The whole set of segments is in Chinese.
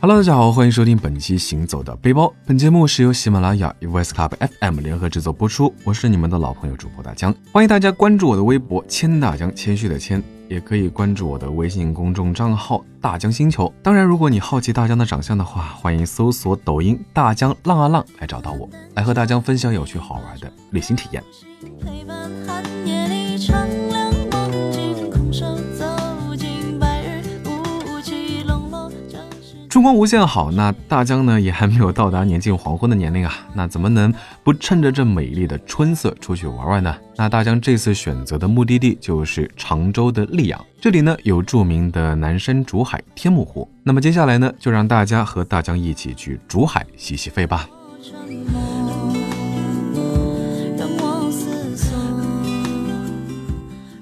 Hello，大家好，欢迎收听本期行走的背包。本节目是由喜马拉雅与 vs club FM 联合制作播出。我是你们的老朋友主播大江，欢迎大家关注我的微博谦大江，谦虚的谦，也可以关注我的微信公众账号大江星球。当然，如果你好奇大江的长相的话，欢迎搜索抖音大江浪啊浪来找到我，来和大江分享有趣好玩的旅行体验。陪伴寒夜春光无限好，那大江呢也还没有到达年近黄昏的年龄啊，那怎么能不趁着这美丽的春色出去玩玩呢？那大江这次选择的目的地就是常州的溧阳，这里呢有著名的南山竹海天目湖。那么接下来呢，就让大家和大江一起去竹海洗洗肺吧。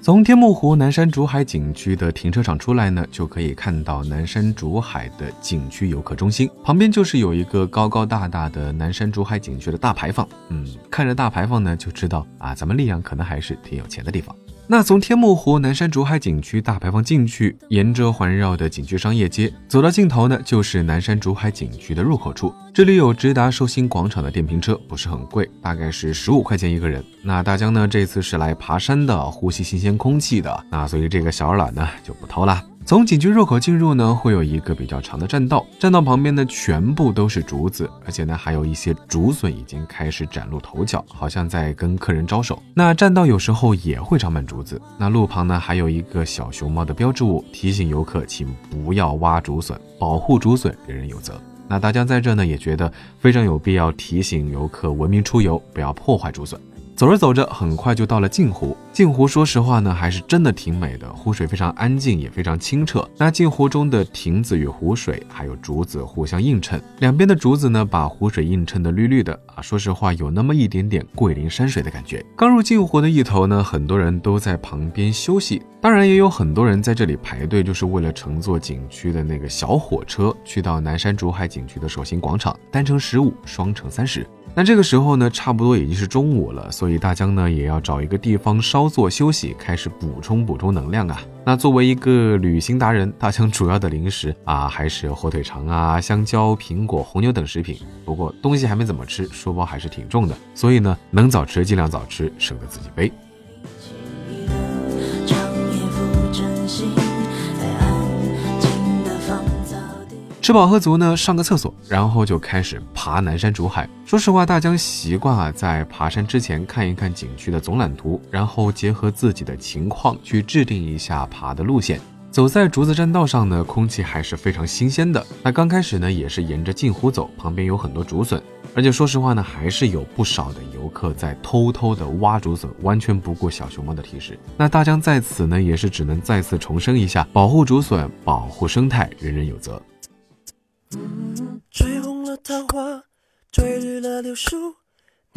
从天目湖南山竹海景区的停车场出来呢，就可以看到南山竹海的景区游客中心，旁边就是有一个高高大大的南山竹海景区的大牌坊。嗯，看着大牌坊呢，就知道啊，咱们溧阳可能还是挺有钱的地方。那从天目湖南山竹海景区大牌坊进去，沿着环绕的景区商业街走到尽头呢，就是南山竹海景区的入口处。这里有直达寿星广场的电瓶车，不是很贵，大概是十五块钱一个人。那大江呢，这次是来爬山的，呼吸新鲜空气的，那所以这个小懒呢就不偷了。从景区入口进入呢，会有一个比较长的栈道，栈道旁边呢全部都是竹子，而且呢还有一些竹笋已经开始崭露头角，好像在跟客人招手。那栈道有时候也会长满竹子。那路旁呢还有一个小熊猫的标志物，提醒游客请不要挖竹笋，保护竹笋人人有责。那大家在这呢也觉得非常有必要提醒游客文明出游，不要破坏竹笋。走着走着，很快就到了镜湖。镜湖说实话呢，还是真的挺美的，湖水非常安静，也非常清澈。那镜湖中的亭子与湖水，还有竹子互相映衬，两边的竹子呢，把湖水映衬的绿绿的啊。说实话，有那么一点点桂林山水的感觉。刚入镜湖的一头呢，很多人都在旁边休息，当然也有很多人在这里排队，就是为了乘坐景区的那个小火车，去到南山竹海景区的首星广场，单程十五，双程三十。那这个时候呢，差不多已经是中午了，所以大江呢也要找一个地方稍作休息，开始补充补充能量啊。那作为一个旅行达人，大江主要的零食啊还是火腿肠啊、香蕉、苹果、红牛等食品。不过东西还没怎么吃，书包还是挺重的，所以呢能早吃尽量早吃，省得自己背。吃饱喝足呢，上个厕所，然后就开始爬南山竹海。说实话，大江习惯啊，在爬山之前看一看景区的总览图，然后结合自己的情况去制定一下爬的路线。走在竹子栈道上呢，空气还是非常新鲜的。那刚开始呢，也是沿着镜湖走，旁边有很多竹笋，而且说实话呢，还是有不少的游客在偷偷的挖竹笋，完全不顾小熊猫的提示。那大江在此呢，也是只能再次重申一下：保护竹笋，保护生态，人人有责。吹红了桃花，吹绿了柳树。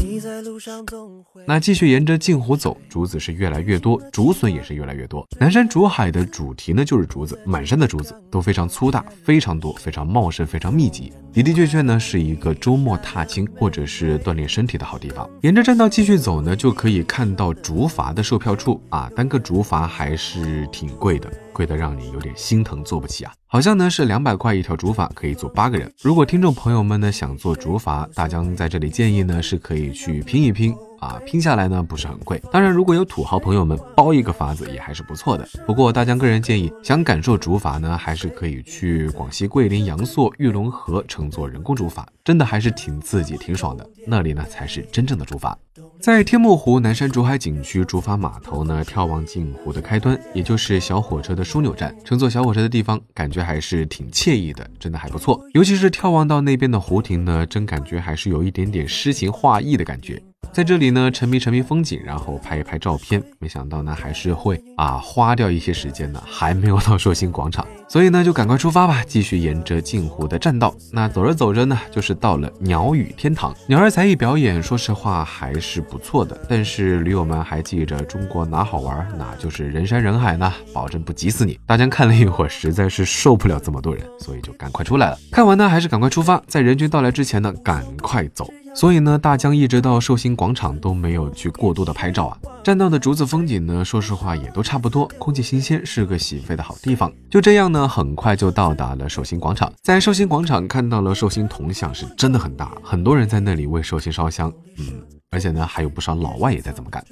你在路上总会那继续沿着镜湖走，竹子是越来越多，竹笋也是越来越多。南山竹海的主题呢就是竹子，满山的竹子都非常粗大，非常多，非常茂盛，非常密集，的的确确呢是一个周末踏青或者是锻炼身体的好地方。沿着栈道继续走呢，就可以看到竹筏的售票处啊，单个竹筏还是挺贵的，贵的让你有点心疼，坐不起啊。好像呢是两百块一条竹筏，可以坐八个人。如果听众朋友们呢想坐竹筏，大江在这里建议呢是可以去拼一拼啊，拼下来呢不是很贵。当然，如果有土豪朋友们包一个筏子也还是不错的。不过大江个人建议，想感受竹筏呢，还是可以去广西桂林阳朔玉龙河乘坐人工竹筏，真的还是挺刺激、挺爽的。那里呢才是真正的竹筏。在天目湖南山竹海景区竹筏码头呢，眺望镜湖的开端，也就是小火车的枢纽站，乘坐小火车的地方，感觉还是挺惬意的，真的还不错。尤其是眺望到那边的湖亭呢，真感觉还是有一点点诗情画意的感觉。在这里呢，沉迷沉迷风景，然后拍一拍照片。没想到呢，还是会啊花掉一些时间呢，还没有到寿星广场，所以呢，就赶快出发吧，继续沿着镜湖的栈道。那走着走着呢，就是到了鸟语天堂。鸟儿才艺表演，说实话还是不错的。但是驴友们还记着，中国哪好玩，哪就是人山人海呢，保证不急死你。大家看了一会儿，实在是受不了这么多人，所以就赶快出来了。看完呢，还是赶快出发，在人群到来之前呢，赶快走。所以呢，大疆一直到寿星广场都没有去过多的拍照啊。栈道的竹子风景呢，说实话也都差不多，空气新鲜，是个洗肺的好地方。就这样呢，很快就到达了寿星广场。在寿星广场看到了寿星铜像，是真的很大，很多人在那里为寿星烧香。嗯，而且呢，还有不少老外也在这么干。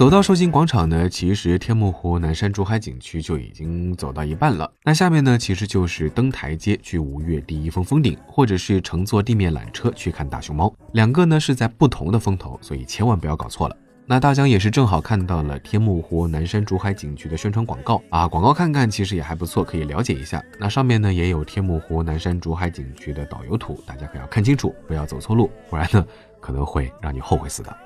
走到寿星广场呢，其实天目湖南山竹海景区就已经走到一半了。那下面呢，其实就是登台阶去吴越第一峰峰顶，或者是乘坐地面缆车去看大熊猫。两个呢是在不同的峰头，所以千万不要搞错了。那大江也是正好看到了天目湖南山竹海景区的宣传广告啊，广告看看其实也还不错，可以了解一下。那上面呢也有天目湖南山竹海景区的导游图，大家可要看清楚，不要走错路，不然呢可能会让你后悔死的。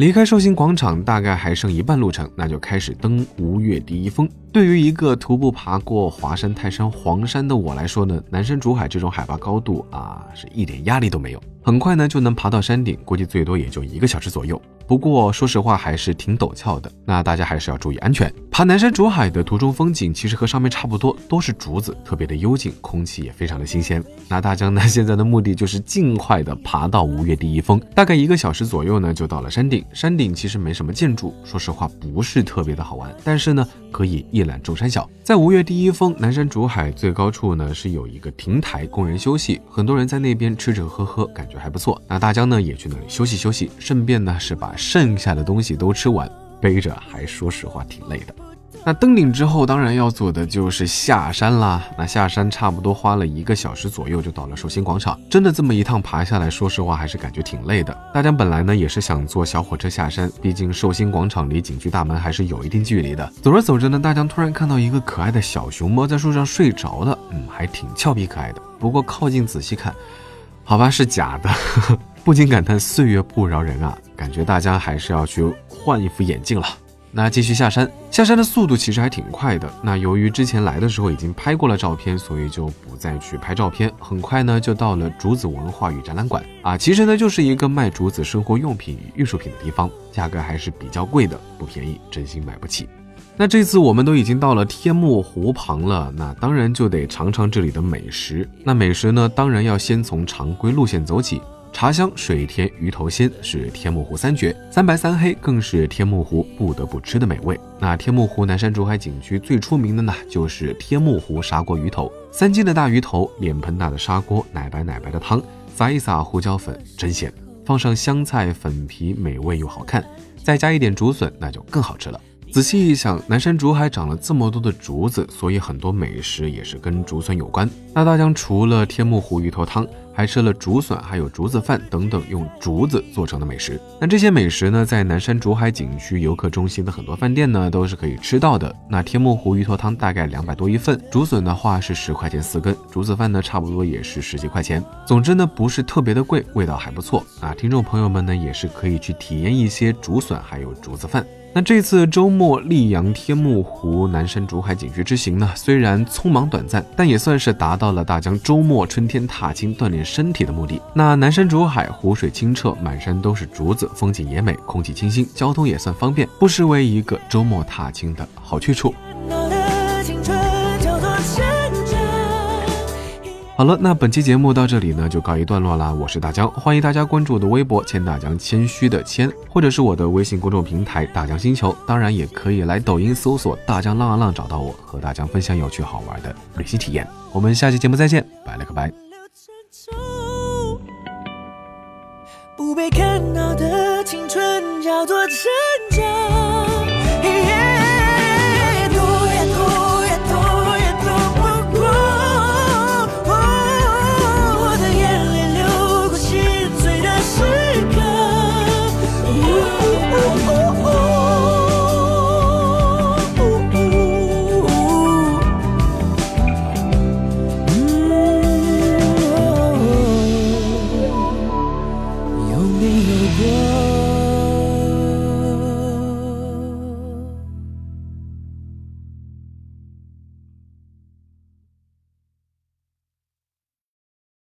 离开寿星广场大概还剩一半路程，那就开始登吴越第一峰。对于一个徒步爬过华山、泰山、黄山的我来说呢，南山竹海这种海拔高度啊，是一点压力都没有。很快呢就能爬到山顶，估计最多也就一个小时左右。不过说实话还是挺陡峭的，那大家还是要注意安全。爬南山竹海的途中风景其实和上面差不多，都是竹子，特别的幽静，空气也非常的新鲜。那大江呢现在的目的就是尽快的爬到吴越第一峰，大概一个小时左右呢就到了山顶。山顶其实没什么建筑，说实话不是特别的好玩，但是呢可以一一览众山小。在吴越第一峰南山竹海最高处呢是有一个亭台供人休息，很多人在那边吃吃喝喝，感觉还不错。那大家呢也去那里休息休息，顺便呢是把剩下的东西都吃完，背着还说实话挺累的。那登顶之后，当然要做的就是下山啦。那下山差不多花了一个小时左右就到了寿星广场。真的这么一趟爬下来，说实话还是感觉挺累的。大家本来呢也是想坐小火车下山，毕竟寿星广场离景区大门还是有一定距离的。走着走着呢，大江突然看到一个可爱的小熊猫在树上睡着了，嗯，还挺俏皮可爱的。不过靠近仔细看，好吧，是假的。不禁感叹岁月不饶人啊，感觉大家还是要去换一副眼镜了。那继续下山，下山的速度其实还挺快的。那由于之前来的时候已经拍过了照片，所以就不再去拍照片。很快呢，就到了竹子文化与展览馆啊，其实呢就是一个卖竹子生活用品与艺术品的地方，价格还是比较贵的，不便宜，真心买不起。那这次我们都已经到了天目湖旁了，那当然就得尝尝这里的美食。那美食呢，当然要先从常规路线走起。茶香、水甜、鱼头鲜是天目湖三绝，三白三黑更是天目湖不得不吃的美味。那天目湖南山竹海景区最出名的呢，就是天目湖砂锅鱼头，三斤的大鱼头，脸盆大的砂锅，奶白奶白的汤，撒一撒胡椒粉，真鲜。放上香菜粉皮，美味又好看，再加一点竹笋，那就更好吃了。仔细一想，南山竹海长了这么多的竹子，所以很多美食也是跟竹笋有关。那大江除了天目湖鱼头汤，还吃了竹笋，还有竹子饭等等用竹子做成的美食。那这些美食呢，在南山竹海景区游客中心的很多饭店呢，都是可以吃到的。那天目湖鱼头汤大概两百多一份，竹笋的话是十块钱四根，竹子饭呢差不多也是十几块钱。总之呢，不是特别的贵，味道还不错啊。听众朋友们呢，也是可以去体验一些竹笋还有竹子饭。那这次周末溧阳天目湖南山竹海景区之行呢，虽然匆忙短暂，但也算是达到了大江周末春天踏青锻炼身体的目的。那南山竹海湖水清澈，满山都是竹子，风景也美，空气清新，交通也算方便，不失为一个周末踏青的好去处。好了，那本期节目到这里呢就告一段落啦。我是大江，欢迎大家关注我的微博“谦大江”，谦虚的谦，或者是我的微信公众平台“大江星球”。当然，也可以来抖音搜索“大江浪啊浪”找到我，和大江分享有趣好玩的旅行体验。我们下期节目再见，拜了个拜。不被看到的青春叫做成长。